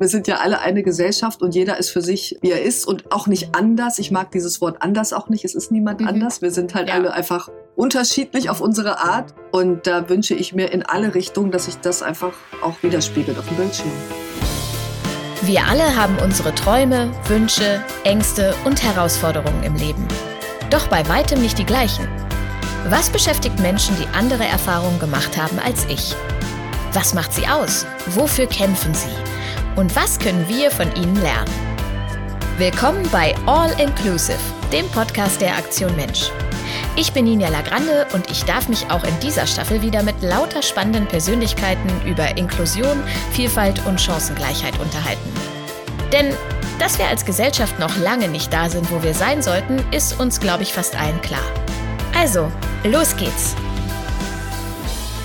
Wir sind ja alle eine Gesellschaft und jeder ist für sich, wie er ist und auch nicht anders. Ich mag dieses Wort anders auch nicht. Es ist niemand mhm. anders. Wir sind halt ja. alle einfach unterschiedlich auf unsere Art. Und da wünsche ich mir in alle Richtungen, dass sich das einfach auch widerspiegelt auf dem Bildschirm. Wir alle haben unsere Träume, Wünsche, Ängste und Herausforderungen im Leben. Doch bei weitem nicht die gleichen. Was beschäftigt Menschen, die andere Erfahrungen gemacht haben als ich? Was macht sie aus? Wofür kämpfen sie? Und was können wir von ihnen lernen? Willkommen bei All Inclusive, dem Podcast der Aktion Mensch. Ich bin Ninja Lagrande und ich darf mich auch in dieser Staffel wieder mit lauter spannenden Persönlichkeiten über Inklusion, Vielfalt und Chancengleichheit unterhalten. Denn dass wir als Gesellschaft noch lange nicht da sind, wo wir sein sollten, ist uns, glaube ich, fast allen klar. Also, los geht's!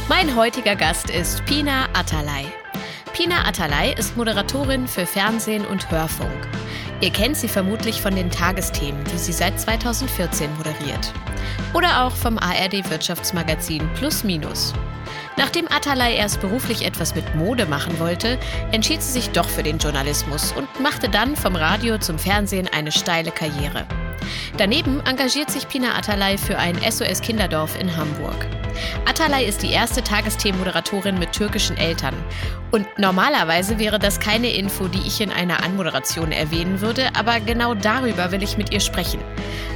Mein heutiger Gast ist Pina Atalay. Pina Atalay ist Moderatorin für Fernsehen und Hörfunk. Ihr kennt sie vermutlich von den Tagesthemen, die sie seit 2014 moderiert. Oder auch vom ARD Wirtschaftsmagazin Plus Minus. Nachdem Atalay erst beruflich etwas mit Mode machen wollte, entschied sie sich doch für den Journalismus und machte dann vom Radio zum Fernsehen eine steile Karriere. Daneben engagiert sich Pina Atalay für ein SOS Kinderdorf in Hamburg. Atalay ist die erste Tagesthemenmoderatorin mit türkischen Eltern. Und normalerweise wäre das keine Info, die ich in einer Anmoderation erwähnen würde, aber genau darüber will ich mit ihr sprechen.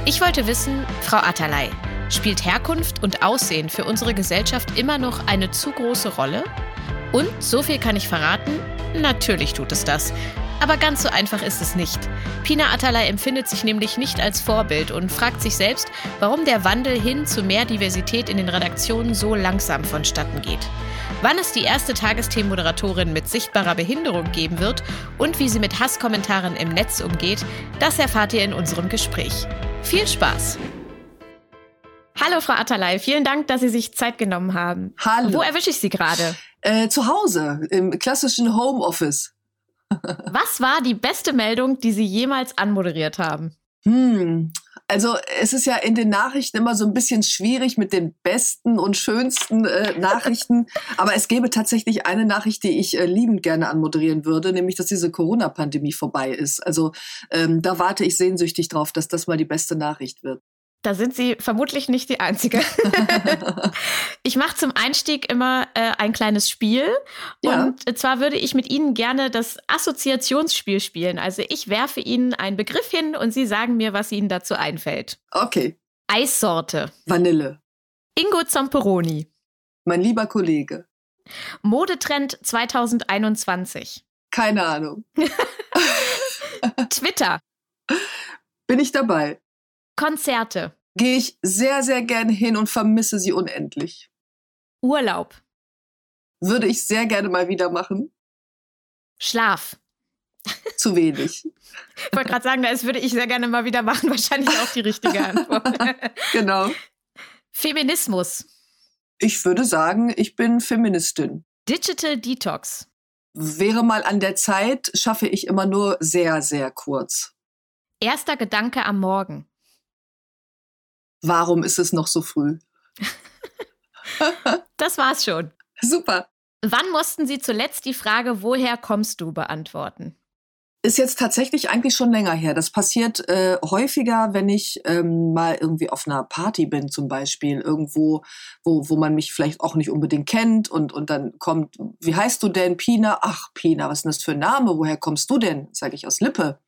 Ich wollte wissen, Frau Atalay, spielt Herkunft und Aussehen für unsere Gesellschaft immer noch eine zu große Rolle? Und, so viel kann ich verraten, natürlich tut es das. Aber ganz so einfach ist es nicht. Pina Atalay empfindet sich nämlich nicht als Vorbild und fragt sich selbst, warum der Wandel hin zu mehr Diversität in den Redaktionen so langsam vonstatten geht. Wann es die erste Tagesthemenmoderatorin mit sichtbarer Behinderung geben wird und wie sie mit Hasskommentaren im Netz umgeht, das erfahrt ihr in unserem Gespräch. Viel Spaß! Hallo Frau Atalay, vielen Dank, dass Sie sich Zeit genommen haben. Hallo. Wo erwische ich Sie gerade? Äh, zu Hause, im klassischen Homeoffice. Was war die beste Meldung, die Sie jemals anmoderiert haben? Hm, also es ist ja in den Nachrichten immer so ein bisschen schwierig mit den besten und schönsten äh, Nachrichten. Aber es gäbe tatsächlich eine Nachricht, die ich äh, liebend gerne anmoderieren würde, nämlich, dass diese Corona-Pandemie vorbei ist. Also ähm, da warte ich sehnsüchtig drauf, dass das mal die beste Nachricht wird. Da sind Sie vermutlich nicht die Einzige. ich mache zum Einstieg immer äh, ein kleines Spiel. Ja. Und zwar würde ich mit Ihnen gerne das Assoziationsspiel spielen. Also ich werfe Ihnen einen Begriff hin und Sie sagen mir, was Ihnen dazu einfällt. Okay. Eissorte. Vanille. Ingo Zamperoni. Mein lieber Kollege. Modetrend 2021. Keine Ahnung. Twitter. Bin ich dabei. Konzerte. Gehe ich sehr, sehr gerne hin und vermisse sie unendlich. Urlaub. Würde ich sehr gerne mal wieder machen. Schlaf. Zu wenig. Ich wollte gerade sagen, das würde ich sehr gerne mal wieder machen. Wahrscheinlich auch die richtige Antwort. genau. Feminismus. Ich würde sagen, ich bin Feministin. Digital Detox. Wäre mal an der Zeit, schaffe ich immer nur sehr, sehr kurz. Erster Gedanke am Morgen warum ist es noch so früh? das war's schon. Super. Wann mussten Sie zuletzt die Frage, woher kommst du, beantworten? Ist jetzt tatsächlich eigentlich schon länger her. Das passiert äh, häufiger, wenn ich ähm, mal irgendwie auf einer Party bin, zum Beispiel, irgendwo, wo, wo man mich vielleicht auch nicht unbedingt kennt und, und dann kommt, wie heißt du denn, Pina? Ach, Pina, was ist denn das für ein Name? Woher kommst du denn? Sage ich aus Lippe.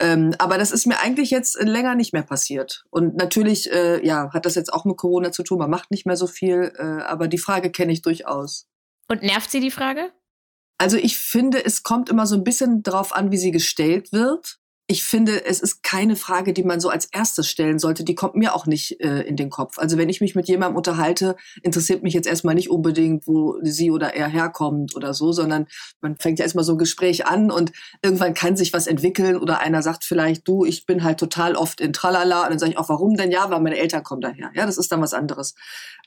Ähm, aber das ist mir eigentlich jetzt länger nicht mehr passiert. Und natürlich, äh, ja, hat das jetzt auch mit Corona zu tun. Man macht nicht mehr so viel, äh, aber die Frage kenne ich durchaus. Und nervt Sie die Frage? Also ich finde, es kommt immer so ein bisschen drauf an, wie sie gestellt wird ich finde, es ist keine Frage, die man so als erstes stellen sollte. Die kommt mir auch nicht äh, in den Kopf. Also wenn ich mich mit jemandem unterhalte, interessiert mich jetzt erstmal nicht unbedingt, wo sie oder er herkommt oder so, sondern man fängt ja erstmal so ein Gespräch an und irgendwann kann sich was entwickeln oder einer sagt vielleicht, du, ich bin halt total oft in Tralala und dann sage ich auch, warum denn? Ja, weil meine Eltern kommen daher. Ja, das ist dann was anderes.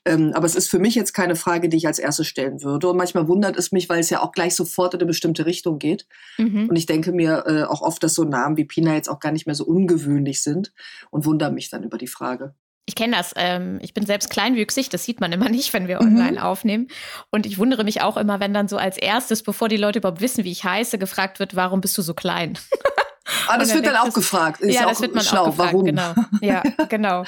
Ähm, aber es ist für mich jetzt keine Frage, die ich als erstes stellen würde. Und manchmal wundert es mich, weil es ja auch gleich sofort in eine bestimmte Richtung geht. Mhm. Und ich denke mir äh, auch oft, dass so Namen wie Pina jetzt auch gar nicht mehr so ungewöhnlich sind und wundere mich dann über die Frage. Ich kenne das. Ähm, ich bin selbst kleinwüchsig, das sieht man immer nicht, wenn wir mhm. online aufnehmen. Und ich wundere mich auch immer, wenn dann so als erstes, bevor die Leute überhaupt wissen, wie ich heiße, gefragt wird, warum bist du so klein? Ah, das wird dann auch gefragt. Ist ja, das wird man schlau. auch gefragt. Warum? Genau. Ja, genau.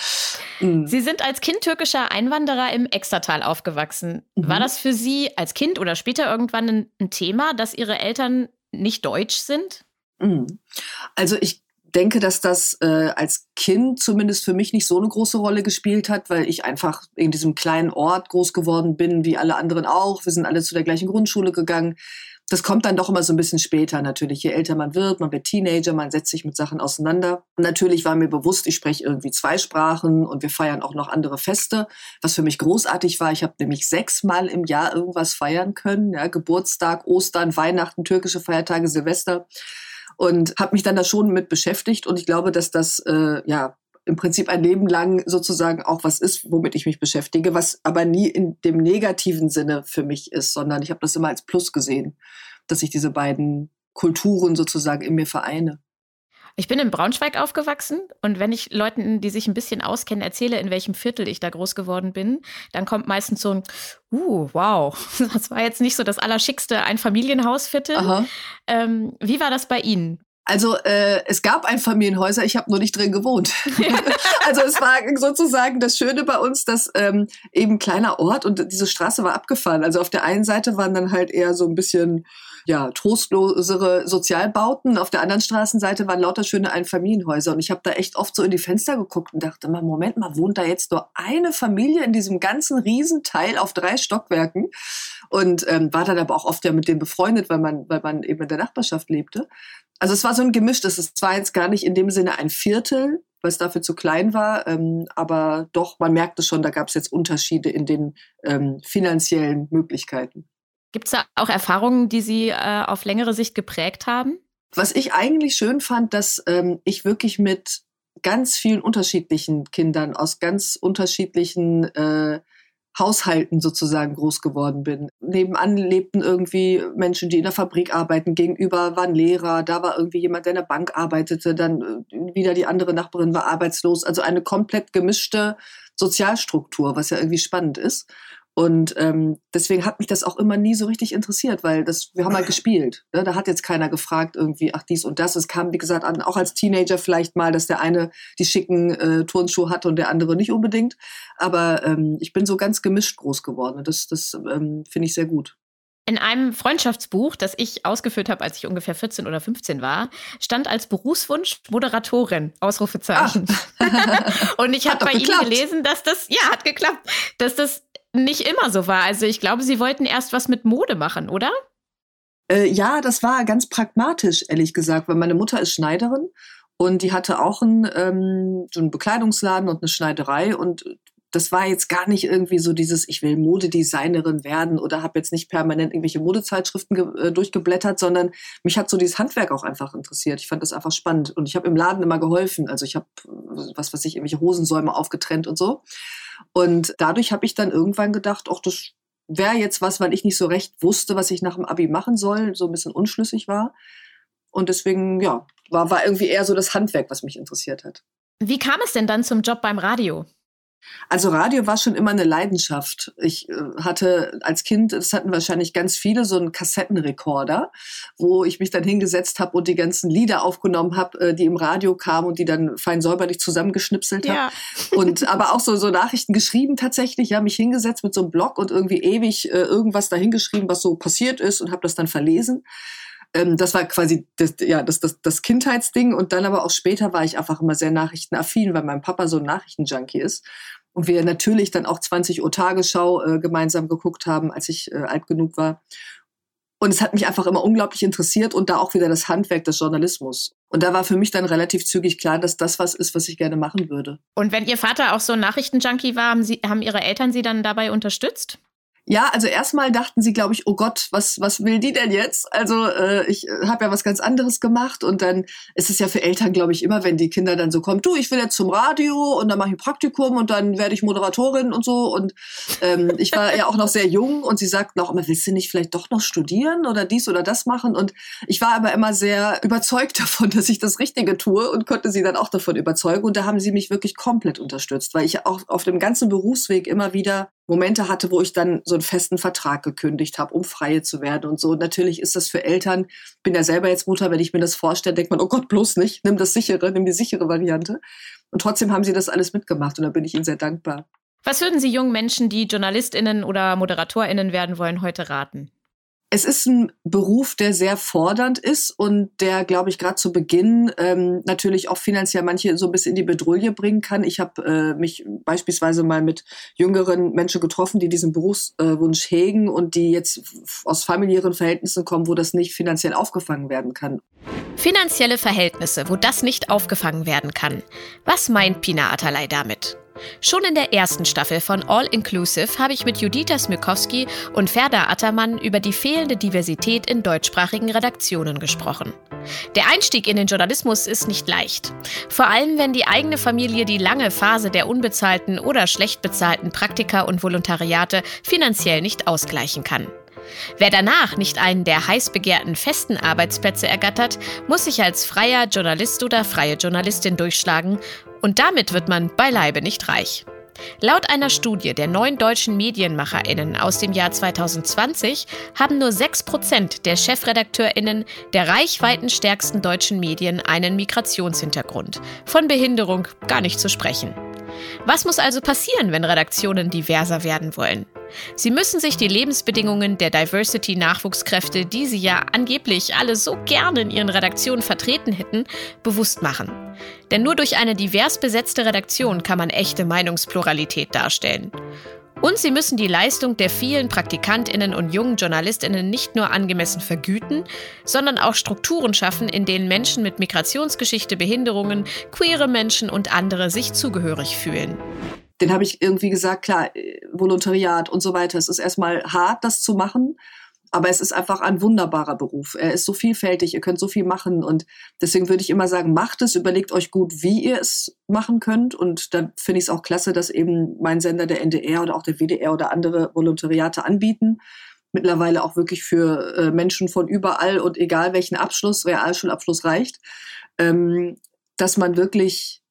mhm. Sie sind als Kind türkischer Einwanderer im Extertal aufgewachsen. Mhm. War das für Sie als Kind oder später irgendwann ein, ein Thema, dass Ihre Eltern nicht deutsch sind? Mhm. Also ich denke, dass das äh, als Kind zumindest für mich nicht so eine große Rolle gespielt hat, weil ich einfach in diesem kleinen Ort groß geworden bin, wie alle anderen auch. Wir sind alle zu der gleichen Grundschule gegangen. Das kommt dann doch immer so ein bisschen später natürlich. Je älter man wird, man wird Teenager, man setzt sich mit Sachen auseinander. Und natürlich war mir bewusst, ich spreche irgendwie zwei Sprachen und wir feiern auch noch andere Feste, was für mich großartig war. Ich habe nämlich sechsmal im Jahr irgendwas feiern können. Ja, Geburtstag, Ostern, Weihnachten, türkische Feiertage, Silvester und habe mich dann da schon mit beschäftigt und ich glaube, dass das äh, ja im Prinzip ein Leben lang sozusagen auch was ist, womit ich mich beschäftige, was aber nie in dem negativen Sinne für mich ist, sondern ich habe das immer als Plus gesehen, dass ich diese beiden Kulturen sozusagen in mir vereine. Ich bin in Braunschweig aufgewachsen und wenn ich Leuten, die sich ein bisschen auskennen, erzähle, in welchem Viertel ich da groß geworden bin, dann kommt meistens so ein, uh, wow, das war jetzt nicht so das Allerschickste Einfamilienhausviertel. Ähm, wie war das bei Ihnen? Also äh, es gab ein Familienhäuser, ich habe nur nicht drin gewohnt. also es war sozusagen das Schöne bei uns, dass ähm, eben kleiner Ort und diese Straße war abgefahren. Also auf der einen Seite waren dann halt eher so ein bisschen ja, trostlosere Sozialbauten. Auf der anderen Straßenseite waren lauter schöne Einfamilienhäuser. Und ich habe da echt oft so in die Fenster geguckt und dachte mal, Moment mal, wohnt da jetzt nur eine Familie in diesem ganzen Riesenteil auf drei Stockwerken? Und ähm, war dann aber auch oft ja mit dem befreundet, weil man, weil man eben in der Nachbarschaft lebte. Also es war so ein gemischtes. Es war jetzt gar nicht in dem Sinne ein Viertel, weil es dafür zu klein war. Ähm, aber doch, man merkte schon, da gab es jetzt Unterschiede in den ähm, finanziellen Möglichkeiten. Gibt es da auch Erfahrungen, die Sie äh, auf längere Sicht geprägt haben? Was ich eigentlich schön fand, dass ähm, ich wirklich mit ganz vielen unterschiedlichen Kindern aus ganz unterschiedlichen äh, Haushalten sozusagen groß geworden bin. Nebenan lebten irgendwie Menschen, die in der Fabrik arbeiten, gegenüber waren Lehrer, da war irgendwie jemand, der in der Bank arbeitete, dann äh, wieder die andere Nachbarin war arbeitslos. Also eine komplett gemischte Sozialstruktur, was ja irgendwie spannend ist. Und ähm, deswegen hat mich das auch immer nie so richtig interessiert, weil das, wir haben halt gespielt. Ne? Da hat jetzt keiner gefragt, irgendwie, ach dies und das. Es kam, wie gesagt, an, auch als Teenager vielleicht mal, dass der eine die schicken äh, Turnschuhe hatte und der andere nicht unbedingt. Aber ähm, ich bin so ganz gemischt groß geworden. Das, das ähm, finde ich sehr gut. In einem Freundschaftsbuch, das ich ausgeführt habe, als ich ungefähr 14 oder 15 war, stand als Berufswunsch Moderatorin, Ausrufezeichen. und ich habe bei geklappt. Ihnen gelesen, dass das, ja, hat geklappt, dass das nicht immer so war. Also ich glaube, Sie wollten erst was mit Mode machen, oder? Äh, ja, das war ganz pragmatisch, ehrlich gesagt, weil meine Mutter ist Schneiderin und die hatte auch einen, ähm, so einen Bekleidungsladen und eine Schneiderei und das war jetzt gar nicht irgendwie so dieses, ich will Modedesignerin werden oder habe jetzt nicht permanent irgendwelche Modezeitschriften äh, durchgeblättert, sondern mich hat so dieses Handwerk auch einfach interessiert. Ich fand das einfach spannend und ich habe im Laden immer geholfen. Also ich habe, was weiß ich, irgendwelche Hosensäume aufgetrennt und so. Und dadurch habe ich dann irgendwann gedacht, ach, das wäre jetzt was, weil ich nicht so recht wusste, was ich nach dem Abi machen soll, so ein bisschen unschlüssig war. Und deswegen, ja, war, war irgendwie eher so das Handwerk, was mich interessiert hat. Wie kam es denn dann zum Job beim Radio? Also Radio war schon immer eine Leidenschaft. Ich äh, hatte als Kind, das hatten wahrscheinlich ganz viele, so einen Kassettenrekorder, wo ich mich dann hingesetzt habe und die ganzen Lieder aufgenommen habe, äh, die im Radio kamen und die dann fein säuberlich zusammengeschnipselt habe. Ja. Und aber auch so, so Nachrichten geschrieben tatsächlich, ja, mich hingesetzt mit so einem Blog und irgendwie ewig äh, irgendwas dahingeschrieben, was so passiert ist und habe das dann verlesen ähm, das war quasi das, ja, das, das, das Kindheitsding. Und dann aber auch später war ich einfach immer sehr nachrichtenaffin, weil mein Papa so ein Nachrichtenjunkie ist. Und wir natürlich dann auch 20 Uhr Tagesschau äh, gemeinsam geguckt haben, als ich äh, alt genug war. Und es hat mich einfach immer unglaublich interessiert und da auch wieder das Handwerk des Journalismus. Und da war für mich dann relativ zügig klar, dass das was ist, was ich gerne machen würde. Und wenn Ihr Vater auch so ein Nachrichtenjunkie war, haben, Sie, haben Ihre Eltern Sie dann dabei unterstützt? Ja, also erstmal dachten sie, glaube ich, oh Gott, was, was will die denn jetzt? Also äh, ich äh, habe ja was ganz anderes gemacht und dann ist es ja für Eltern, glaube ich, immer, wenn die Kinder dann so kommen, du, ich will jetzt zum Radio und dann mache ich ein Praktikum und dann werde ich Moderatorin und so. Und ähm, ich war ja auch noch sehr jung und sie sagten auch immer, willst du nicht vielleicht doch noch studieren oder dies oder das machen? Und ich war aber immer sehr überzeugt davon, dass ich das Richtige tue und konnte sie dann auch davon überzeugen. Und da haben sie mich wirklich komplett unterstützt, weil ich auch auf dem ganzen Berufsweg immer wieder Momente hatte, wo ich dann so einen festen Vertrag gekündigt habe, um freie zu werden und so. Und natürlich ist das für Eltern, bin ja selber jetzt Mutter, wenn ich mir das vorstelle, denkt man, oh Gott, bloß nicht, nimm das sichere, nimm die sichere Variante. Und trotzdem haben sie das alles mitgemacht und da bin ich ihnen sehr dankbar. Was würden Sie jungen Menschen, die JournalistInnen oder ModeratorInnen werden wollen, heute raten? Es ist ein Beruf, der sehr fordernd ist und der, glaube ich, gerade zu Beginn ähm, natürlich auch finanziell manche so ein bisschen in die Bedrulle bringen kann. Ich habe äh, mich beispielsweise mal mit jüngeren Menschen getroffen, die diesen Berufswunsch äh, hegen und die jetzt aus familiären Verhältnissen kommen, wo das nicht finanziell aufgefangen werden kann. Finanzielle Verhältnisse, wo das nicht aufgefangen werden kann. Was meint Pina Atalay damit? Schon in der ersten Staffel von All Inclusive habe ich mit Judita Smykowski und Ferda Attermann über die fehlende Diversität in deutschsprachigen Redaktionen gesprochen. Der Einstieg in den Journalismus ist nicht leicht. Vor allem, wenn die eigene Familie die lange Phase der unbezahlten oder schlecht bezahlten Praktika und Volontariate finanziell nicht ausgleichen kann. Wer danach nicht einen der heiß begehrten festen Arbeitsplätze ergattert, muss sich als freier Journalist oder freie Journalistin durchschlagen und damit wird man beileibe nicht reich. Laut einer Studie der neuen deutschen Medienmacherinnen aus dem Jahr 2020 haben nur 6% der Chefredakteurinnen der reichweitenstärksten deutschen Medien einen Migrationshintergrund. Von Behinderung gar nicht zu sprechen. Was muss also passieren, wenn Redaktionen diverser werden wollen? Sie müssen sich die Lebensbedingungen der Diversity-Nachwuchskräfte, die sie ja angeblich alle so gerne in ihren Redaktionen vertreten hätten, bewusst machen. Denn nur durch eine divers besetzte Redaktion kann man echte Meinungspluralität darstellen. Und sie müssen die Leistung der vielen Praktikantinnen und jungen Journalistinnen nicht nur angemessen vergüten, sondern auch Strukturen schaffen, in denen Menschen mit Migrationsgeschichte, Behinderungen, queere Menschen und andere sich zugehörig fühlen den habe ich irgendwie gesagt, klar, äh, Volontariat und so weiter. Es ist erstmal hart, das zu machen, aber es ist einfach ein wunderbarer Beruf. Er ist so vielfältig, ihr könnt so viel machen und deswegen würde ich immer sagen, macht es, überlegt euch gut, wie ihr es machen könnt und da finde ich es auch klasse, dass eben mein Sender, der NDR oder auch der WDR oder andere Volontariate anbieten. Mittlerweile auch wirklich für äh, Menschen von überall und egal welchen Abschluss, Realschulabschluss reicht, ähm, dass man wirklich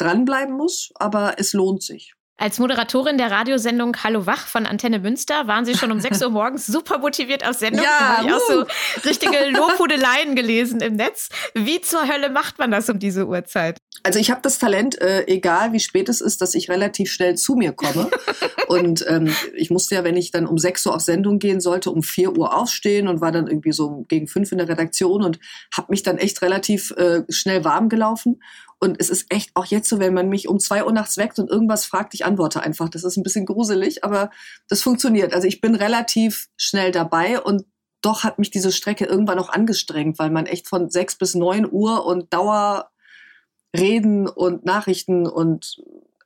dranbleiben muss, aber es lohnt sich. Als Moderatorin der Radiosendung Hallo Wach von Antenne Münster waren Sie schon um 6 Uhr morgens super motiviert auf Sendung. Ja, da habe ich auch so richtige Lobhudeleien gelesen im Netz. Wie zur Hölle macht man das um diese Uhrzeit? Also ich habe das Talent, äh, egal wie spät es ist, dass ich relativ schnell zu mir komme. und ähm, ich musste ja, wenn ich dann um 6 Uhr auf Sendung gehen sollte, um 4 Uhr aufstehen und war dann irgendwie so gegen 5 in der Redaktion und habe mich dann echt relativ äh, schnell warm gelaufen. Und es ist echt auch jetzt so, wenn man mich um zwei Uhr nachts weckt und irgendwas fragt, ich antworte einfach. Das ist ein bisschen gruselig, aber das funktioniert. Also ich bin relativ schnell dabei und doch hat mich diese Strecke irgendwann auch angestrengt, weil man echt von sechs bis neun Uhr und Dauerreden und Nachrichten und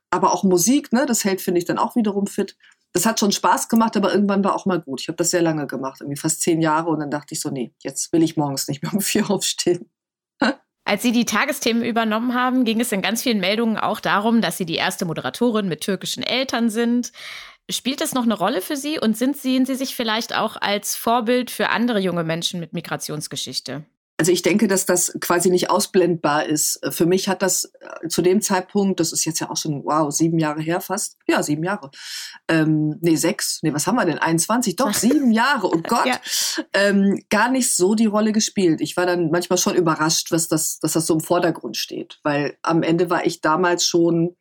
aber auch Musik, ne, das hält, finde ich, dann auch wiederum fit. Das hat schon Spaß gemacht, aber irgendwann war auch mal gut. Ich habe das sehr lange gemacht, irgendwie fast zehn Jahre und dann dachte ich so, nee, jetzt will ich morgens nicht mehr um vier aufstehen. Als Sie die Tagesthemen übernommen haben, ging es in ganz vielen Meldungen auch darum, dass Sie die erste Moderatorin mit türkischen Eltern sind. Spielt das noch eine Rolle für Sie und sind, sehen Sie sich vielleicht auch als Vorbild für andere junge Menschen mit Migrationsgeschichte? Also ich denke, dass das quasi nicht ausblendbar ist. Für mich hat das äh, zu dem Zeitpunkt, das ist jetzt ja auch schon, wow, sieben Jahre her fast. Ja, sieben Jahre. Ähm, nee, sechs. Nee, was haben wir denn? 21? Doch, sieben Jahre. Oh Gott. Ja. Ähm, gar nicht so die Rolle gespielt. Ich war dann manchmal schon überrascht, was das, dass das so im Vordergrund steht. Weil am Ende war ich damals schon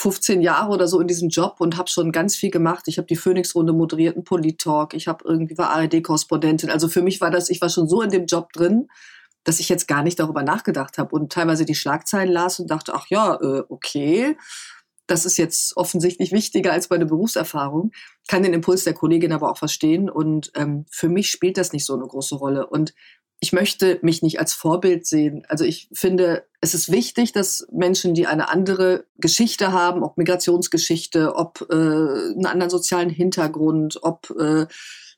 15 Jahre oder so in diesem Job und habe schon ganz viel gemacht. Ich habe die Phoenix-Runde moderiert, einen Polit-Talk, ich habe irgendwie war ARD-Korrespondentin. Also für mich war das, ich war schon so in dem Job drin, dass ich jetzt gar nicht darüber nachgedacht habe und teilweise die Schlagzeilen las und dachte, ach ja, äh, okay, das ist jetzt offensichtlich wichtiger als meine Berufserfahrung. Kann den Impuls der Kollegin aber auch verstehen und ähm, für mich spielt das nicht so eine große Rolle. Und ich möchte mich nicht als Vorbild sehen. Also ich finde, es ist wichtig, dass Menschen, die eine andere Geschichte haben, ob Migrationsgeschichte, ob äh, einen anderen sozialen Hintergrund, ob äh,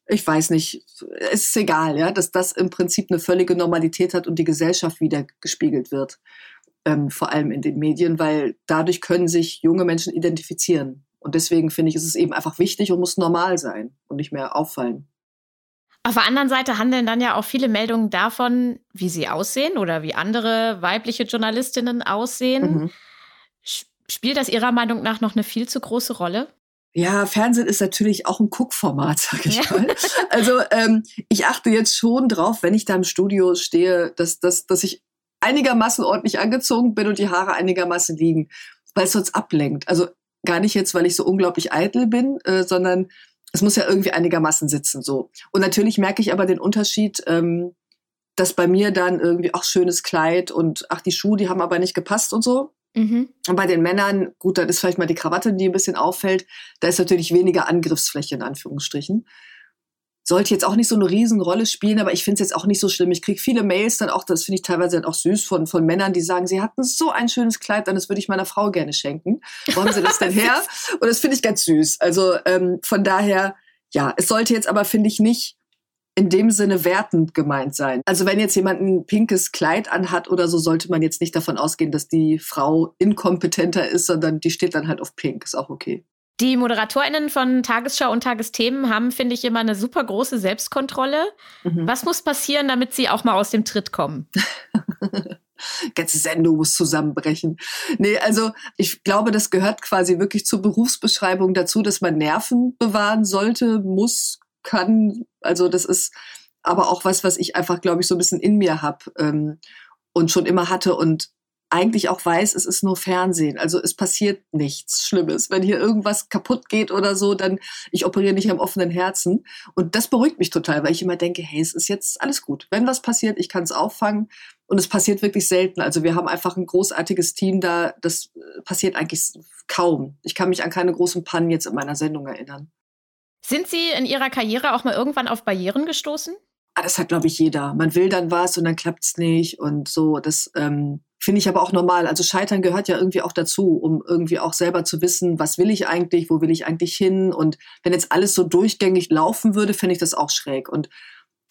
ich weiß nicht, es ist egal, ja, dass das im Prinzip eine völlige Normalität hat und die Gesellschaft wieder gespiegelt wird. Ähm, vor allem in den Medien, weil dadurch können sich junge Menschen identifizieren. Und deswegen finde ich, ist es eben einfach wichtig und muss normal sein und nicht mehr auffallen. Auf der anderen Seite handeln dann ja auch viele Meldungen davon, wie sie aussehen oder wie andere weibliche Journalistinnen aussehen. Mhm. Spielt das Ihrer Meinung nach noch eine viel zu große Rolle? Ja, Fernsehen ist natürlich auch ein Guckformat, sag ich ja. mal. Also ähm, ich achte jetzt schon drauf, wenn ich da im Studio stehe, dass, dass, dass ich einigermaßen ordentlich angezogen bin und die Haare einigermaßen liegen, weil es sonst ablenkt. Also gar nicht jetzt, weil ich so unglaublich eitel bin, äh, sondern es muss ja irgendwie einigermaßen sitzen so. Und natürlich merke ich aber den Unterschied, ähm, dass bei mir dann irgendwie auch schönes Kleid und ach die Schuhe, die haben aber nicht gepasst und so. Mhm. Und bei den Männern, gut, dann ist vielleicht mal die Krawatte, die ein bisschen auffällt. Da ist natürlich weniger Angriffsfläche in Anführungsstrichen sollte jetzt auch nicht so eine Riesenrolle spielen, aber ich finde es jetzt auch nicht so schlimm. Ich kriege viele Mails dann auch, das finde ich teilweise dann auch süß von, von Männern, die sagen, sie hatten so ein schönes Kleid, dann das würde ich meiner Frau gerne schenken. Wo haben sie das denn her? Und das finde ich ganz süß. Also ähm, von daher, ja, es sollte jetzt aber, finde ich, nicht in dem Sinne wertend gemeint sein. Also wenn jetzt jemand ein pinkes Kleid anhat oder so, sollte man jetzt nicht davon ausgehen, dass die Frau inkompetenter ist, sondern die steht dann halt auf pink. Ist auch okay. Die ModeratorInnen von Tagesschau und Tagesthemen haben, finde ich, immer eine super große Selbstkontrolle. Mhm. Was muss passieren, damit sie auch mal aus dem Tritt kommen? ganze Sendung muss zusammenbrechen. Nee, also ich glaube, das gehört quasi wirklich zur Berufsbeschreibung dazu, dass man Nerven bewahren sollte, muss, kann. Also das ist aber auch was, was ich einfach, glaube ich, so ein bisschen in mir habe ähm, und schon immer hatte. Und eigentlich auch weiß, es ist nur Fernsehen. Also es passiert nichts Schlimmes. Wenn hier irgendwas kaputt geht oder so, dann ich operiere nicht am offenen Herzen. Und das beruhigt mich total, weil ich immer denke, hey, es ist jetzt alles gut. Wenn was passiert, ich kann es auffangen. Und es passiert wirklich selten. Also wir haben einfach ein großartiges Team da. Das äh, passiert eigentlich kaum. Ich kann mich an keine großen Pannen jetzt in meiner Sendung erinnern. Sind Sie in Ihrer Karriere auch mal irgendwann auf Barrieren gestoßen? Ah, das hat, glaube ich, jeder. Man will dann was und dann klappt es nicht und so. Das ähm, Finde ich aber auch normal. Also Scheitern gehört ja irgendwie auch dazu, um irgendwie auch selber zu wissen, was will ich eigentlich, wo will ich eigentlich hin. Und wenn jetzt alles so durchgängig laufen würde, fände ich das auch schräg. Und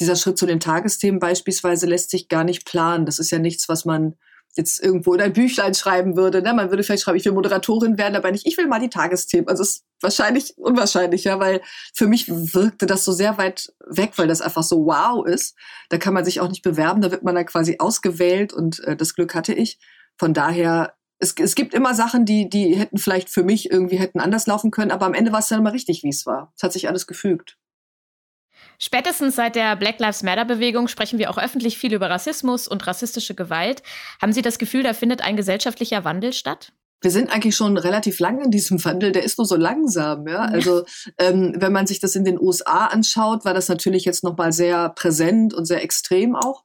dieser Schritt zu den Tagesthemen beispielsweise lässt sich gar nicht planen. Das ist ja nichts, was man jetzt irgendwo in ein Büchlein schreiben würde. Ne? Man würde vielleicht schreiben, ich will Moderatorin werden, aber nicht, ich will mal die Tagesthemen. Also es ist wahrscheinlich unwahrscheinlicher, weil für mich wirkte das so sehr weit weg, weil das einfach so wow ist. Da kann man sich auch nicht bewerben, da wird man dann quasi ausgewählt und äh, das Glück hatte ich. Von daher, es, es gibt immer Sachen, die, die hätten vielleicht für mich irgendwie hätten anders laufen können, aber am Ende war es dann immer richtig, wie es war. Es hat sich alles gefügt. Spätestens seit der Black Lives Matter-Bewegung sprechen wir auch öffentlich viel über Rassismus und rassistische Gewalt. Haben Sie das Gefühl, da findet ein gesellschaftlicher Wandel statt? wir sind eigentlich schon relativ lang in diesem Wandel, der ist nur so langsam. Ja? Also ähm, wenn man sich das in den USA anschaut, war das natürlich jetzt nochmal sehr präsent und sehr extrem auch.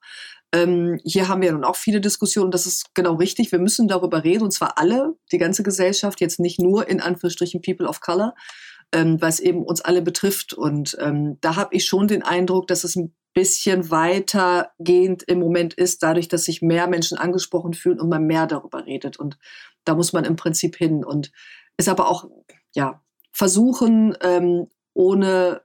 Ähm, hier haben wir nun auch viele Diskussionen, das ist genau richtig. Wir müssen darüber reden, und zwar alle, die ganze Gesellschaft, jetzt nicht nur in Anführungsstrichen People of Color, ähm, was eben uns alle betrifft. Und ähm, da habe ich schon den Eindruck, dass es ein bisschen weitergehend im Moment ist, dadurch, dass sich mehr Menschen angesprochen fühlen und man mehr darüber redet. Und da muss man im Prinzip hin. Und ist aber auch, ja, versuchen, ähm, ohne,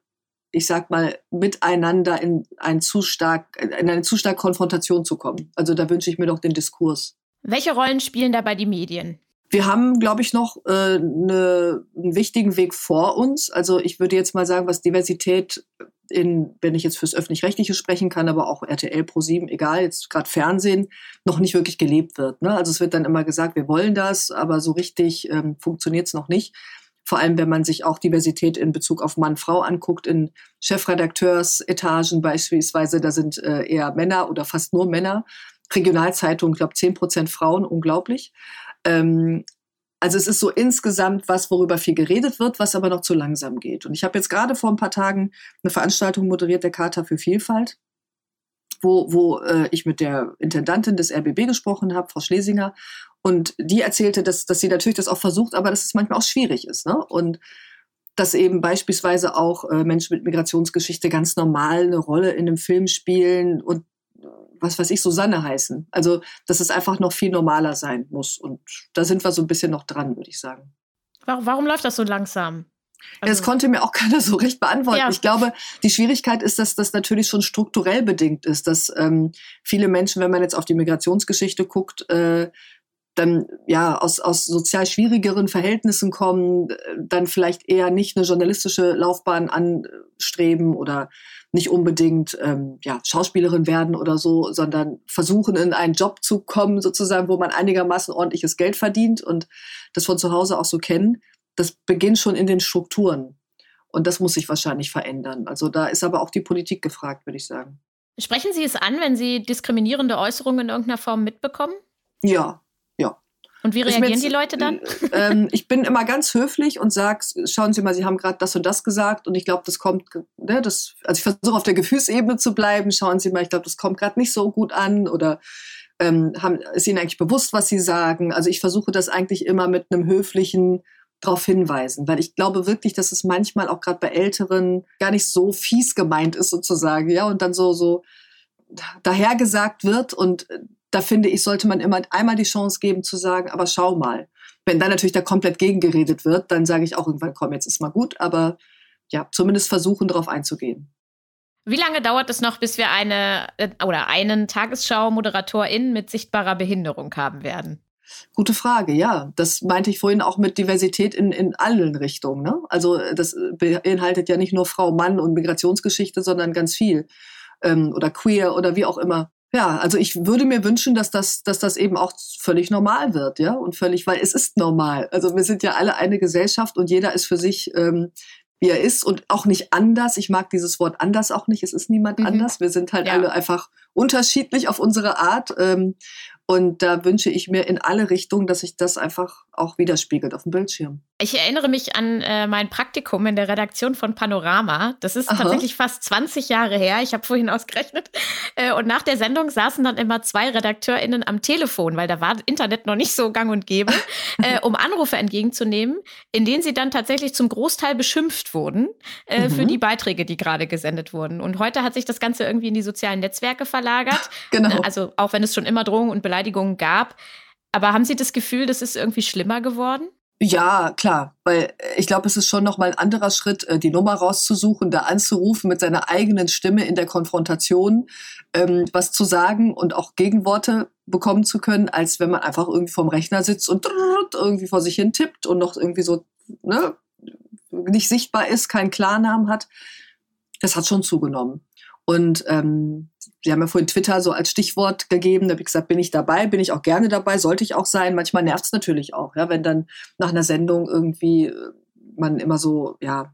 ich sag mal, miteinander in, ein zu stark, in eine zu stark Konfrontation zu kommen. Also da wünsche ich mir doch den Diskurs. Welche Rollen spielen dabei die Medien? Wir haben, glaube ich, noch äh, ne, einen wichtigen Weg vor uns. Also ich würde jetzt mal sagen, was Diversität in, wenn ich jetzt fürs Öffentlich-Rechtliche sprechen kann, aber auch RTL Pro 7, egal, jetzt gerade Fernsehen, noch nicht wirklich gelebt wird. Ne? Also es wird dann immer gesagt, wir wollen das, aber so richtig ähm, funktioniert es noch nicht. Vor allem, wenn man sich auch Diversität in Bezug auf Mann-Frau anguckt, in Chefredakteursetagen beispielsweise, da sind äh, eher Männer oder fast nur Männer. Regionalzeitung, ich glaube, 10 Prozent Frauen, unglaublich. Ähm, also es ist so insgesamt was, worüber viel geredet wird, was aber noch zu langsam geht. Und ich habe jetzt gerade vor ein paar Tagen eine Veranstaltung moderiert, der Charta für Vielfalt, wo, wo äh, ich mit der Intendantin des RBB gesprochen habe, Frau Schlesinger. Und die erzählte, dass, dass sie natürlich das auch versucht, aber dass es manchmal auch schwierig ist. Ne? Und dass eben beispielsweise auch äh, Menschen mit Migrationsgeschichte ganz normal eine Rolle in einem Film spielen und was weiß ich, Susanne heißen. Also, dass es einfach noch viel normaler sein muss. Und da sind wir so ein bisschen noch dran, würde ich sagen. Warum, warum läuft das so langsam? Also, das konnte mir auch keiner so recht beantworten. Ja. Ich glaube, die Schwierigkeit ist, dass das natürlich schon strukturell bedingt ist, dass ähm, viele Menschen, wenn man jetzt auf die Migrationsgeschichte guckt, äh, dann ja aus, aus sozial schwierigeren Verhältnissen kommen, dann vielleicht eher nicht eine journalistische Laufbahn anstreben oder nicht unbedingt ähm, ja, Schauspielerin werden oder so, sondern versuchen in einen Job zu kommen, sozusagen, wo man einigermaßen ordentliches Geld verdient und das von zu Hause auch so kennen das beginnt schon in den Strukturen. Und das muss sich wahrscheinlich verändern. Also da ist aber auch die Politik gefragt, würde ich sagen. Sprechen Sie es an, wenn Sie diskriminierende Äußerungen in irgendeiner Form mitbekommen? Ja, ja. Und wie reagieren jetzt, die Leute dann? Äh, ich bin immer ganz höflich und sage, schauen Sie mal, Sie haben gerade das und das gesagt und ich glaube, das kommt, ne, das, also ich versuche auf der Gefühlsebene zu bleiben. Schauen Sie mal, ich glaube, das kommt gerade nicht so gut an oder ähm, haben, ist Ihnen eigentlich bewusst, was Sie sagen? Also ich versuche das eigentlich immer mit einem höflichen darauf hinweisen, weil ich glaube wirklich, dass es manchmal auch gerade bei Älteren gar nicht so fies gemeint ist sozusagen, ja, und dann so so dahergesagt wird und äh, da finde ich, sollte man immer einmal die Chance geben zu sagen, aber schau mal. Wenn dann natürlich da komplett gegengeredet wird, dann sage ich auch irgendwann, komm, jetzt ist mal gut, aber ja, zumindest versuchen, darauf einzugehen. Wie lange dauert es noch, bis wir eine äh, oder einen Tagesschau-Moderatorin mit sichtbarer Behinderung haben werden? Gute Frage, ja. Das meinte ich vorhin auch mit Diversität in, in allen Richtungen. Ne? Also das beinhaltet ja nicht nur Frau, Mann und Migrationsgeschichte, sondern ganz viel. Ähm, oder queer oder wie auch immer. Ja, also ich würde mir wünschen, dass das, dass das eben auch völlig normal wird, ja, und völlig, weil es ist normal. Also wir sind ja alle eine Gesellschaft und jeder ist für sich, ähm, wie er ist und auch nicht anders. Ich mag dieses Wort anders auch nicht. Es ist niemand mhm. anders. Wir sind halt ja. alle einfach unterschiedlich auf unsere Art. Ähm, und da wünsche ich mir in alle Richtungen, dass sich das einfach auch widerspiegelt auf dem Bildschirm. Ich erinnere mich an äh, mein Praktikum in der Redaktion von Panorama. Das ist Aha. tatsächlich fast 20 Jahre her. Ich habe vorhin ausgerechnet. Äh, und nach der Sendung saßen dann immer zwei RedakteurInnen am Telefon, weil da war Internet noch nicht so gang und gäbe, äh, um Anrufe entgegenzunehmen, in denen sie dann tatsächlich zum Großteil beschimpft wurden äh, mhm. für die Beiträge, die gerade gesendet wurden. Und heute hat sich das Ganze irgendwie in die sozialen Netzwerke verlagert. Genau. Also auch wenn es schon immer Drohungen und Beleidigungen gab. Aber haben Sie das Gefühl, das ist irgendwie schlimmer geworden? Ja, klar, weil äh, ich glaube, es ist schon noch mal ein anderer Schritt, äh, die Nummer rauszusuchen, da anzurufen mit seiner eigenen Stimme in der Konfrontation, ähm, was zu sagen und auch Gegenworte bekommen zu können, als wenn man einfach irgendwie vorm Rechner sitzt und irgendwie vor sich hin tippt und noch irgendwie so ne, nicht sichtbar ist, keinen Klarnamen hat. Das hat schon zugenommen. Und ähm, Sie haben ja vorhin Twitter so als Stichwort gegeben. Da habe ich gesagt, bin ich dabei, bin ich auch gerne dabei, sollte ich auch sein. Manchmal nervt es natürlich auch, ja, wenn dann nach einer Sendung irgendwie äh, man immer so, ja,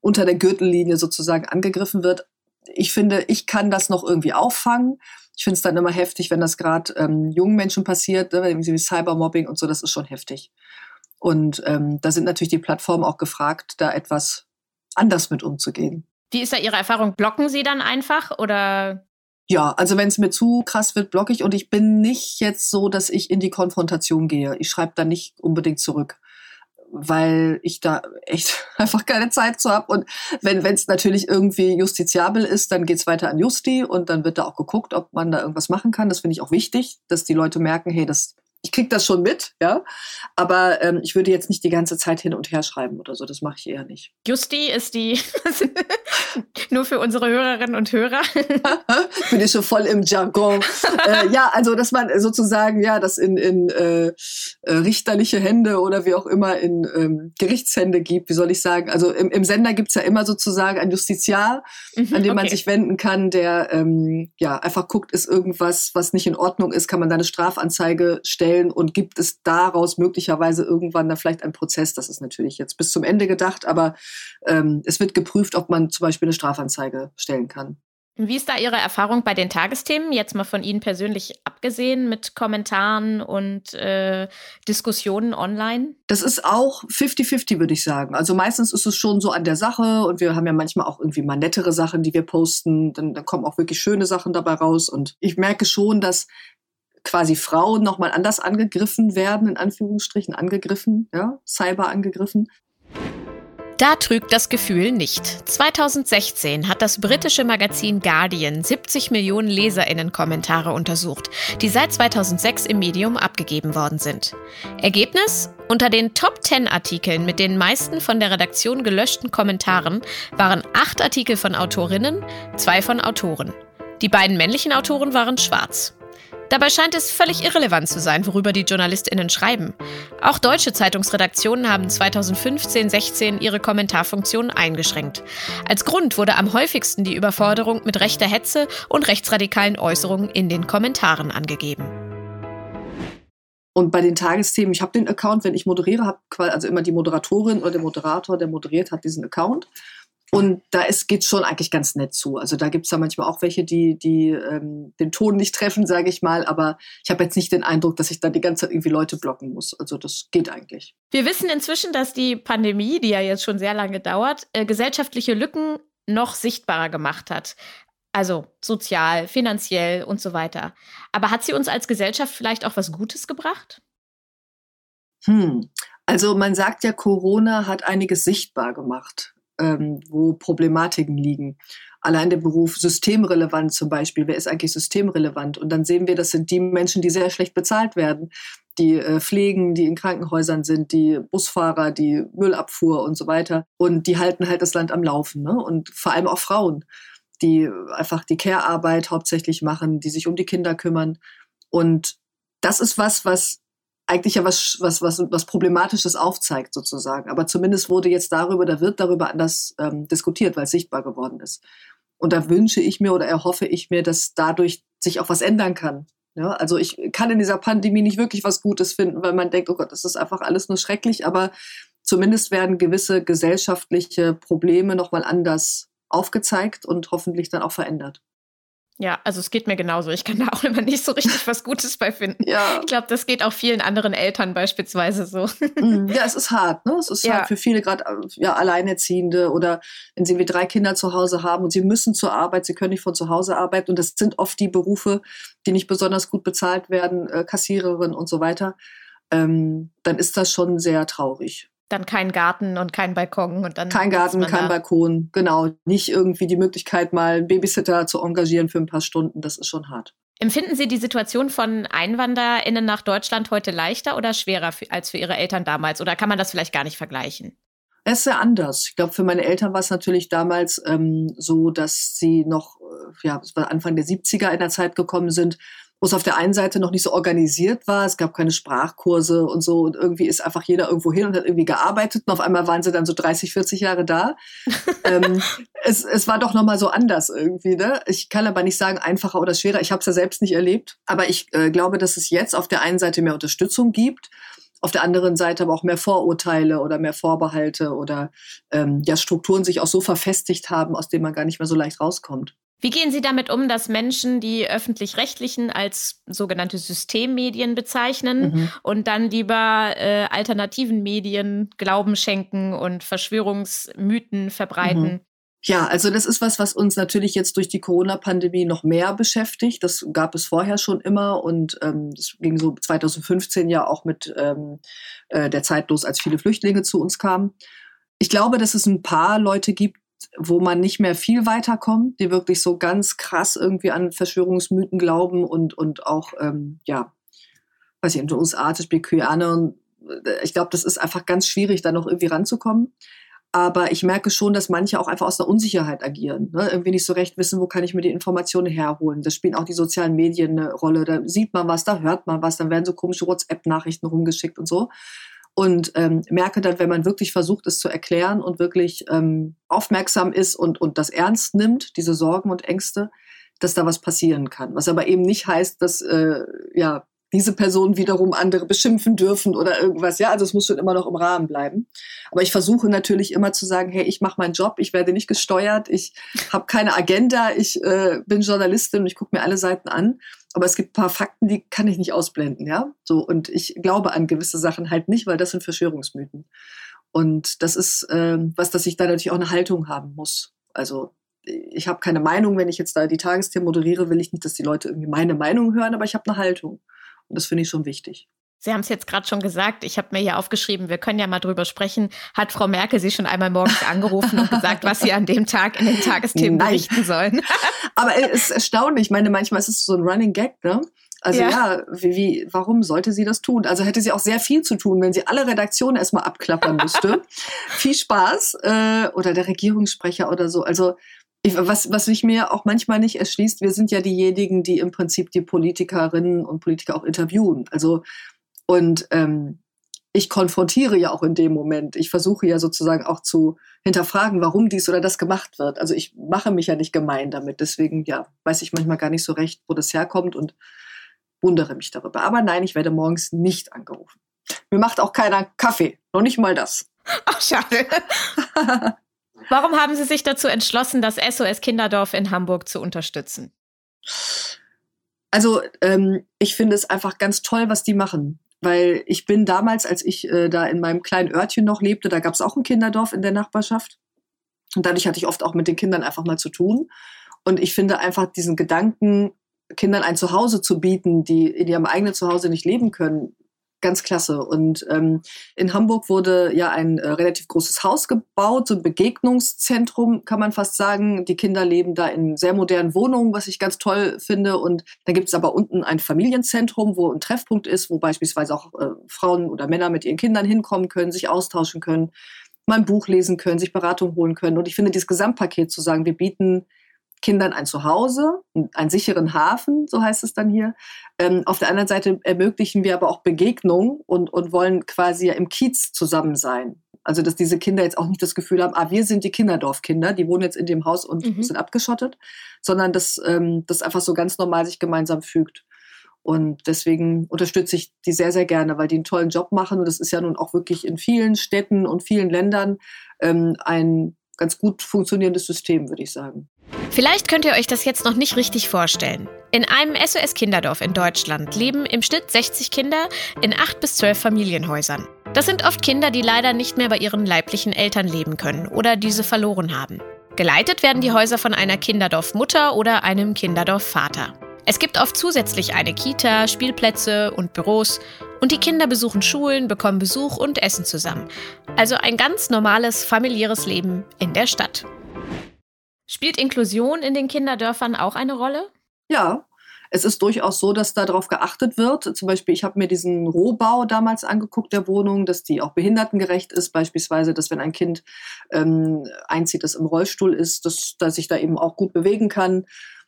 unter der Gürtellinie sozusagen angegriffen wird. Ich finde, ich kann das noch irgendwie auffangen. Ich finde es dann immer heftig, wenn das gerade ähm, jungen Menschen passiert, ne, wie Cybermobbing und so, das ist schon heftig. Und ähm, da sind natürlich die Plattformen auch gefragt, da etwas anders mit umzugehen. Wie ist da Ihre Erfahrung? Blocken Sie dann einfach oder? Ja, also wenn es mir zu krass wird, blocke ich und ich bin nicht jetzt so, dass ich in die Konfrontation gehe. Ich schreibe da nicht unbedingt zurück, weil ich da echt einfach keine Zeit zu habe. Und wenn es natürlich irgendwie justiziabel ist, dann geht's weiter an Justi und dann wird da auch geguckt, ob man da irgendwas machen kann. Das finde ich auch wichtig, dass die Leute merken, hey, das ich krieg das schon mit, ja. Aber ähm, ich würde jetzt nicht die ganze Zeit hin und her schreiben oder so. Das mache ich eher nicht. Justi ist die nur für unsere Hörerinnen und Hörer. Bin ich schon voll im Jargon. äh, ja, also dass man sozusagen ja das in, in äh, äh, richterliche Hände oder wie auch immer in ähm, Gerichtshände gibt. Wie soll ich sagen? Also im, im Sender gibt's ja immer sozusagen ein Justiziar, mhm, an dem okay. man sich wenden kann, der ähm, ja einfach guckt, ist irgendwas, was nicht in Ordnung ist, kann man da eine Strafanzeige stellen stellen und gibt es daraus möglicherweise irgendwann dann vielleicht einen Prozess. Das ist natürlich jetzt bis zum Ende gedacht, aber ähm, es wird geprüft, ob man zum Beispiel eine Strafanzeige stellen kann. Wie ist da Ihre Erfahrung bei den Tagesthemen, jetzt mal von Ihnen persönlich abgesehen, mit Kommentaren und äh, Diskussionen online? Das ist auch 50-50, würde ich sagen. Also meistens ist es schon so an der Sache und wir haben ja manchmal auch irgendwie mal nettere Sachen, die wir posten. Dann, dann kommen auch wirklich schöne Sachen dabei raus. Und ich merke schon, dass quasi Frauen nochmal anders angegriffen werden, in Anführungsstrichen angegriffen, ja, Cyber angegriffen. Da trügt das Gefühl nicht. 2016 hat das britische Magazin Guardian 70 Millionen Leserinnen-Kommentare untersucht, die seit 2006 im Medium abgegeben worden sind. Ergebnis? Unter den Top 10 Artikeln mit den meisten von der Redaktion gelöschten Kommentaren waren acht Artikel von Autorinnen, zwei von Autoren. Die beiden männlichen Autoren waren schwarz. Dabei scheint es völlig irrelevant zu sein, worüber die JournalistInnen schreiben. Auch deutsche Zeitungsredaktionen haben 2015-16 ihre Kommentarfunktion eingeschränkt. Als Grund wurde am häufigsten die Überforderung mit rechter Hetze und rechtsradikalen Äußerungen in den Kommentaren angegeben. Und bei den Tagesthemen, ich habe den Account, wenn ich moderiere, habe also immer die Moderatorin oder der Moderator, der moderiert, hat diesen Account. Und da geht es schon eigentlich ganz nett zu. Also da gibt es ja manchmal auch welche, die, die ähm, den Ton nicht treffen, sage ich mal. Aber ich habe jetzt nicht den Eindruck, dass ich da die ganze Zeit irgendwie Leute blocken muss. Also das geht eigentlich. Wir wissen inzwischen, dass die Pandemie, die ja jetzt schon sehr lange dauert, äh, gesellschaftliche Lücken noch sichtbarer gemacht hat. Also sozial, finanziell und so weiter. Aber hat sie uns als Gesellschaft vielleicht auch was Gutes gebracht? Hm. Also man sagt ja, Corona hat einiges sichtbar gemacht ähm, wo Problematiken liegen. Allein der Beruf systemrelevant zum Beispiel. Wer ist eigentlich systemrelevant? Und dann sehen wir, das sind die Menschen, die sehr schlecht bezahlt werden. Die äh, Pflegen, die in Krankenhäusern sind, die Busfahrer, die Müllabfuhr und so weiter. Und die halten halt das Land am Laufen. Ne? Und vor allem auch Frauen, die einfach die Care-Arbeit hauptsächlich machen, die sich um die Kinder kümmern. Und das ist was, was eigentlich ja was, was, was, was Problematisches aufzeigt, sozusagen. Aber zumindest wurde jetzt darüber, da wird darüber anders ähm, diskutiert, weil es sichtbar geworden ist. Und da wünsche ich mir oder erhoffe ich mir, dass dadurch sich auch was ändern kann. Ja, also ich kann in dieser Pandemie nicht wirklich was Gutes finden, weil man denkt, oh Gott, das ist einfach alles nur schrecklich, aber zumindest werden gewisse gesellschaftliche Probleme nochmal anders aufgezeigt und hoffentlich dann auch verändert. Ja, also es geht mir genauso. Ich kann da auch immer nicht so richtig was Gutes bei finden. Ja. Ich glaube, das geht auch vielen anderen Eltern beispielsweise so. Mhm. Ja, es ist hart, ne? Es ist ja. halt für viele gerade äh, ja, Alleinerziehende oder wenn sie wie drei Kinder zu Hause haben und sie müssen zur Arbeit, sie können nicht von zu Hause arbeiten und das sind oft die Berufe, die nicht besonders gut bezahlt werden, äh, Kassiererin und so weiter. Ähm, dann ist das schon sehr traurig dann kein Garten und kein Balkon und dann. Kein Garten, kein da. Balkon, genau. Nicht irgendwie die Möglichkeit, mal einen Babysitter zu engagieren für ein paar Stunden. Das ist schon hart. Empfinden Sie die Situation von EinwanderInnen nach Deutschland heute leichter oder schwerer als für Ihre Eltern damals? Oder kann man das vielleicht gar nicht vergleichen? Es ist sehr anders. Ich glaube, für meine Eltern war es natürlich damals ähm, so, dass sie noch, äh, ja, es war Anfang der 70er in der Zeit gekommen sind, wo es auf der einen Seite noch nicht so organisiert war. Es gab keine Sprachkurse und so. Und irgendwie ist einfach jeder irgendwo hin und hat irgendwie gearbeitet. Und auf einmal waren sie dann so 30, 40 Jahre da. ähm, es, es war doch nochmal so anders irgendwie. Ne? Ich kann aber nicht sagen, einfacher oder schwerer. Ich habe es ja selbst nicht erlebt. Aber ich äh, glaube, dass es jetzt auf der einen Seite mehr Unterstützung gibt. Auf der anderen Seite aber auch mehr Vorurteile oder mehr Vorbehalte oder ähm, ja, Strukturen sich auch so verfestigt haben, aus denen man gar nicht mehr so leicht rauskommt. Wie gehen Sie damit um, dass Menschen die öffentlich-rechtlichen als sogenannte Systemmedien bezeichnen mhm. und dann lieber äh, alternativen Medien Glauben schenken und Verschwörungsmythen verbreiten? Mhm. Ja, also das ist was, was uns natürlich jetzt durch die Corona-Pandemie noch mehr beschäftigt. Das gab es vorher schon immer und ähm, das ging so 2015 ja auch mit ähm, äh, der Zeit los, als viele Flüchtlinge zu uns kamen. Ich glaube, dass es ein paar Leute gibt, wo man nicht mehr viel weiterkommt, die wirklich so ganz krass irgendwie an Verschwörungsmythen glauben und, und auch, ähm, ja, weiß ich, in den USA zum Beispiel QAnon. Ich glaube, das ist einfach ganz schwierig, da noch irgendwie ranzukommen. Aber ich merke schon, dass manche auch einfach aus der Unsicherheit agieren. Ne? Irgendwie nicht so recht wissen, wo kann ich mir die Informationen herholen. Das spielen auch die sozialen Medien eine Rolle. Da sieht man was, da hört man was, dann werden so komische WhatsApp-Nachrichten rumgeschickt und so und ähm, merke dann, wenn man wirklich versucht, es zu erklären und wirklich ähm, aufmerksam ist und, und das ernst nimmt, diese Sorgen und Ängste, dass da was passieren kann. Was aber eben nicht heißt, dass äh, ja diese Personen wiederum andere beschimpfen dürfen oder irgendwas. Ja, also es muss schon immer noch im Rahmen bleiben. Aber ich versuche natürlich immer zu sagen, hey, ich mache meinen Job, ich werde nicht gesteuert, ich habe keine Agenda, ich äh, bin Journalistin und ich gucke mir alle Seiten an. Aber es gibt ein paar Fakten, die kann ich nicht ausblenden, ja. So und ich glaube an gewisse Sachen halt nicht, weil das sind Verschwörungsmythen. Und das ist äh, was, dass ich da natürlich auch eine Haltung haben muss. Also ich habe keine Meinung, wenn ich jetzt da die Tagesthemen moderiere, will ich nicht, dass die Leute irgendwie meine Meinung hören, aber ich habe eine Haltung. Und das finde ich schon wichtig. Sie haben es jetzt gerade schon gesagt, ich habe mir hier aufgeschrieben, wir können ja mal drüber sprechen. Hat Frau Merkel Sie schon einmal morgens angerufen und gesagt, was Sie an dem Tag in den Tagesthemen Nein. berichten sollen? Aber es ist erstaunlich. Ich meine, manchmal ist es so ein Running Gag, ne? Also ja, ja wie, wie, warum sollte sie das tun? Also hätte sie auch sehr viel zu tun, wenn sie alle Redaktionen erstmal abklappern müsste. viel Spaß. Äh, oder der Regierungssprecher oder so. Also ich, was, was sich mir auch manchmal nicht erschließt, wir sind ja diejenigen, die im Prinzip die Politikerinnen und Politiker auch interviewen. Also und ähm, ich konfrontiere ja auch in dem Moment. Ich versuche ja sozusagen auch zu hinterfragen, warum dies oder das gemacht wird. Also ich mache mich ja nicht gemein damit. Deswegen, ja, weiß ich manchmal gar nicht so recht, wo das herkommt und wundere mich darüber. Aber nein, ich werde morgens nicht angerufen. Mir macht auch keiner Kaffee. Noch nicht mal das. Ach, schade. Warum haben Sie sich dazu entschlossen, das SOS Kinderdorf in Hamburg zu unterstützen? Also ähm, ich finde es einfach ganz toll, was die machen weil ich bin damals, als ich äh, da in meinem kleinen Örtchen noch lebte, da gab es auch ein Kinderdorf in der Nachbarschaft. Und dadurch hatte ich oft auch mit den Kindern einfach mal zu tun. Und ich finde einfach diesen Gedanken, Kindern ein Zuhause zu bieten, die in ihrem eigenen Zuhause nicht leben können, ganz klasse. Und ähm, in Hamburg wurde ja ein äh, relativ großes Haus gebaut, so ein Begegnungszentrum, kann man fast sagen. Die Kinder leben da in sehr modernen Wohnungen, was ich ganz toll finde. Und da gibt es aber unten ein Familienzentrum, wo ein Treffpunkt ist, wo beispielsweise auch äh, Frauen oder Männer mit ihren Kindern hinkommen können, sich austauschen können, mal ein Buch lesen können, sich Beratung holen können. Und ich finde dieses Gesamtpaket zu sagen, wir bieten Kindern ein Zuhause, einen sicheren Hafen, so heißt es dann hier. Ähm, auf der anderen Seite ermöglichen wir aber auch Begegnungen und, und wollen quasi ja im Kiez zusammen sein. Also, dass diese Kinder jetzt auch nicht das Gefühl haben, ah, wir sind die Kinderdorfkinder, die wohnen jetzt in dem Haus und mhm. sind abgeschottet, sondern dass ähm, das einfach so ganz normal sich gemeinsam fügt. Und deswegen unterstütze ich die sehr, sehr gerne, weil die einen tollen Job machen. Und das ist ja nun auch wirklich in vielen Städten und vielen Ländern ähm, ein ganz gut funktionierendes System, würde ich sagen. Vielleicht könnt ihr euch das jetzt noch nicht richtig vorstellen. In einem SOS Kinderdorf in Deutschland leben im Schnitt 60 Kinder in 8 bis 12 Familienhäusern. Das sind oft Kinder, die leider nicht mehr bei ihren leiblichen Eltern leben können oder diese verloren haben. Geleitet werden die Häuser von einer Kinderdorfmutter oder einem Kinderdorfvater. Es gibt oft zusätzlich eine Kita, Spielplätze und Büros und die Kinder besuchen Schulen, bekommen Besuch und essen zusammen. Also ein ganz normales familiäres Leben in der Stadt. Spielt Inklusion in den Kinderdörfern auch eine Rolle? Ja, es ist durchaus so, dass darauf geachtet wird. Zum Beispiel, ich habe mir diesen Rohbau damals angeguckt der Wohnung, dass die auch behindertengerecht ist. Beispielsweise, dass wenn ein Kind ähm, einzieht, das im Rollstuhl ist, dass, dass sich da eben auch gut bewegen kann,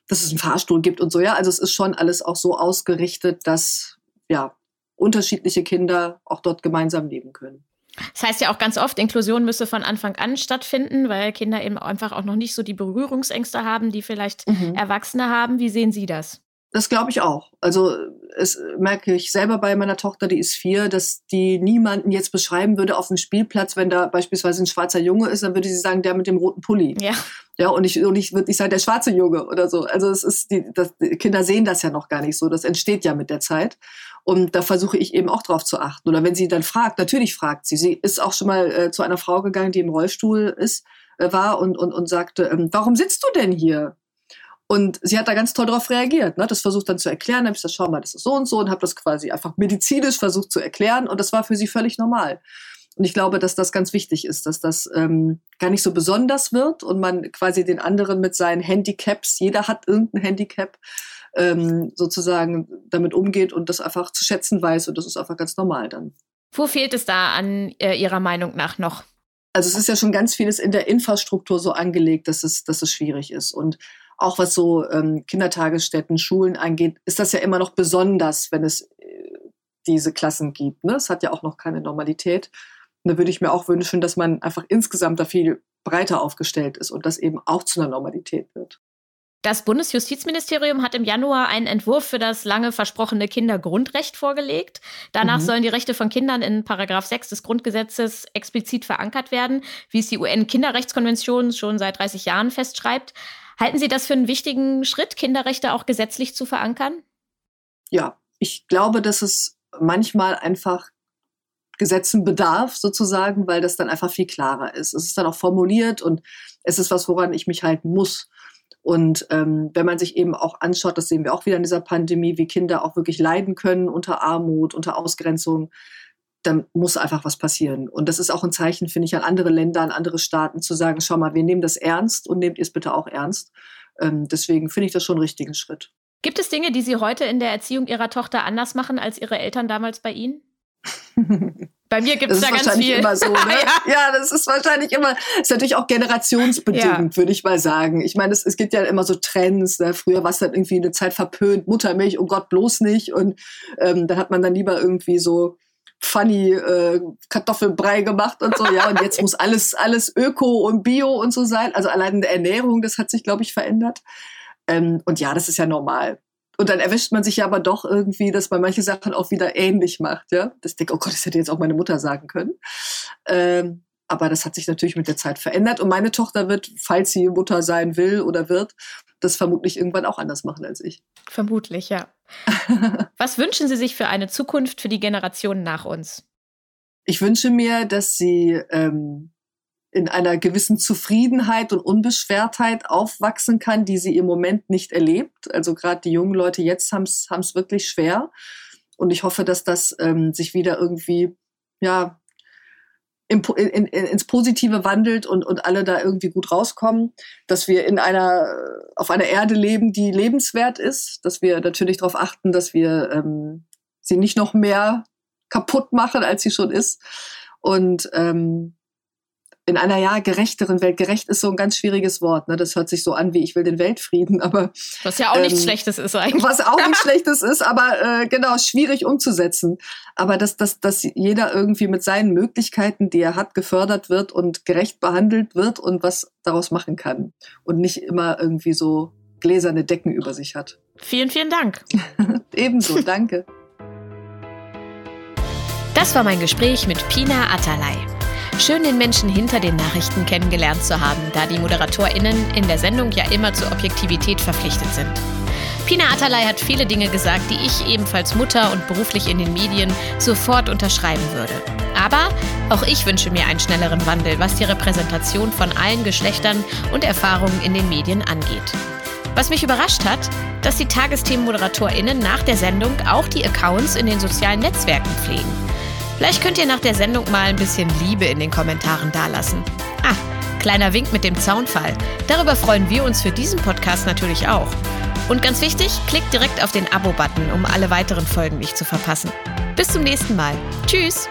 dass es einen Fahrstuhl gibt und so. Ja, also es ist schon alles auch so ausgerichtet, dass ja unterschiedliche Kinder auch dort gemeinsam leben können. Das heißt ja auch ganz oft, Inklusion müsse von Anfang an stattfinden, weil Kinder eben einfach auch noch nicht so die Berührungsängste haben, die vielleicht mhm. Erwachsene haben. Wie sehen Sie das? Das glaube ich auch. Also es merke ich selber bei meiner Tochter, die ist vier, dass die niemanden jetzt beschreiben würde auf dem Spielplatz, wenn da beispielsweise ein schwarzer Junge ist, dann würde sie sagen, der mit dem roten Pulli. Ja. Ja, und ich, und ich würde nicht sagen, der schwarze Junge oder so. Also es ist die, das, die Kinder sehen das ja noch gar nicht so. Das entsteht ja mit der Zeit. Und da versuche ich eben auch drauf zu achten. Oder wenn sie dann fragt, natürlich fragt sie. Sie ist auch schon mal äh, zu einer Frau gegangen, die im Rollstuhl ist, äh, war und, und, und sagte, ähm, warum sitzt du denn hier? Und sie hat da ganz toll darauf reagiert. Ne? Das versucht dann zu erklären. Dann habe ich gesagt, schau mal, das ist so und so und habe das quasi einfach medizinisch versucht zu erklären. Und das war für sie völlig normal. Und ich glaube, dass das ganz wichtig ist, dass das ähm, gar nicht so besonders wird und man quasi den anderen mit seinen Handicaps, jeder hat irgendein Handicap, ähm, sozusagen damit umgeht und das einfach zu schätzen weiß. Und das ist einfach ganz normal dann. Wo fehlt es da an äh, Ihrer Meinung nach noch? Also es ist ja schon ganz vieles in der Infrastruktur so angelegt, dass es, dass es schwierig ist. Und auch was so ähm, Kindertagesstätten, Schulen angeht, ist das ja immer noch besonders, wenn es äh, diese Klassen gibt. Ne? Es hat ja auch noch keine Normalität. Und da würde ich mir auch wünschen, dass man einfach insgesamt da viel breiter aufgestellt ist und das eben auch zu einer Normalität wird. Das Bundesjustizministerium hat im Januar einen Entwurf für das lange versprochene Kindergrundrecht vorgelegt. Danach mhm. sollen die Rechte von Kindern in Paragraph 6 des Grundgesetzes explizit verankert werden, wie es die UN-Kinderrechtskonvention schon seit 30 Jahren festschreibt. Halten Sie das für einen wichtigen Schritt, Kinderrechte auch gesetzlich zu verankern? Ja, ich glaube, dass es manchmal einfach Gesetzen bedarf, sozusagen, weil das dann einfach viel klarer ist. Es ist dann auch formuliert und es ist was, woran ich mich halten muss. Und ähm, wenn man sich eben auch anschaut, das sehen wir auch wieder in dieser Pandemie, wie Kinder auch wirklich leiden können unter Armut, unter Ausgrenzung, dann muss einfach was passieren. Und das ist auch ein Zeichen, finde ich, an andere Länder, an andere Staaten zu sagen, schau mal, wir nehmen das ernst und nehmt ihr es bitte auch ernst. Ähm, deswegen finde ich das schon einen richtigen Schritt. Gibt es Dinge, die Sie heute in der Erziehung Ihrer Tochter anders machen als Ihre Eltern damals bei Ihnen? Bei mir gibt es da ganz viel. Immer so, ne? ja. ja. das ist wahrscheinlich immer, ist natürlich auch generationsbedingt, ja. würde ich mal sagen. Ich meine, es, es gibt ja immer so Trends. Ne? Früher war es dann irgendwie eine Zeit verpönt, Muttermilch, oh Gott, bloß nicht. Und ähm, dann hat man dann lieber irgendwie so funny äh, Kartoffelbrei gemacht und so, ja. Und jetzt muss alles, alles Öko und Bio und so sein. Also allein in der Ernährung, das hat sich, glaube ich, verändert. Ähm, und ja, das ist ja normal. Und dann erwischt man sich ja aber doch irgendwie, dass man manche Sachen auch wieder ähnlich macht, ja. Das denkt, oh Gott, das hätte jetzt auch meine Mutter sagen können. Ähm, aber das hat sich natürlich mit der Zeit verändert. Und meine Tochter wird, falls sie Mutter sein will oder wird, das vermutlich irgendwann auch anders machen als ich. Vermutlich, ja. Was wünschen Sie sich für eine Zukunft für die Generationen nach uns? Ich wünsche mir, dass sie ähm, in einer gewissen Zufriedenheit und Unbeschwertheit aufwachsen kann, die sie im Moment nicht erlebt. Also gerade die jungen Leute jetzt haben es wirklich schwer. Und ich hoffe, dass das ähm, sich wieder irgendwie ja, in, in, ins Positive wandelt und, und alle da irgendwie gut rauskommen, dass wir in einer, auf einer Erde leben, die lebenswert ist, dass wir natürlich darauf achten, dass wir ähm, sie nicht noch mehr kaputt machen, als sie schon ist. Und ähm, in einer ja gerechteren Welt. Gerecht ist so ein ganz schwieriges Wort. Ne? Das hört sich so an wie ich will den Weltfrieden, aber was ja auch ähm, nichts Schlechtes ist eigentlich. Was auch nichts Schlechtes ist, aber äh, genau schwierig umzusetzen. Aber dass, dass, dass jeder irgendwie mit seinen Möglichkeiten, die er hat, gefördert wird und gerecht behandelt wird und was daraus machen kann und nicht immer irgendwie so gläserne Decken über sich hat. Vielen, vielen Dank. Ebenso, danke. Das war mein Gespräch mit Pina Atalay. Schön, den Menschen hinter den Nachrichten kennengelernt zu haben, da die ModeratorInnen in der Sendung ja immer zur Objektivität verpflichtet sind. Pina Atalay hat viele Dinge gesagt, die ich ebenfalls Mutter und beruflich in den Medien sofort unterschreiben würde. Aber auch ich wünsche mir einen schnelleren Wandel, was die Repräsentation von allen Geschlechtern und Erfahrungen in den Medien angeht. Was mich überrascht hat, dass die TagesthemenmoderatorInnen nach der Sendung auch die Accounts in den sozialen Netzwerken pflegen. Vielleicht könnt ihr nach der Sendung mal ein bisschen Liebe in den Kommentaren dalassen. Ah, kleiner Wink mit dem Zaunfall. Darüber freuen wir uns für diesen Podcast natürlich auch. Und ganz wichtig, klickt direkt auf den Abo-Button, um alle weiteren Folgen nicht zu verpassen. Bis zum nächsten Mal. Tschüss!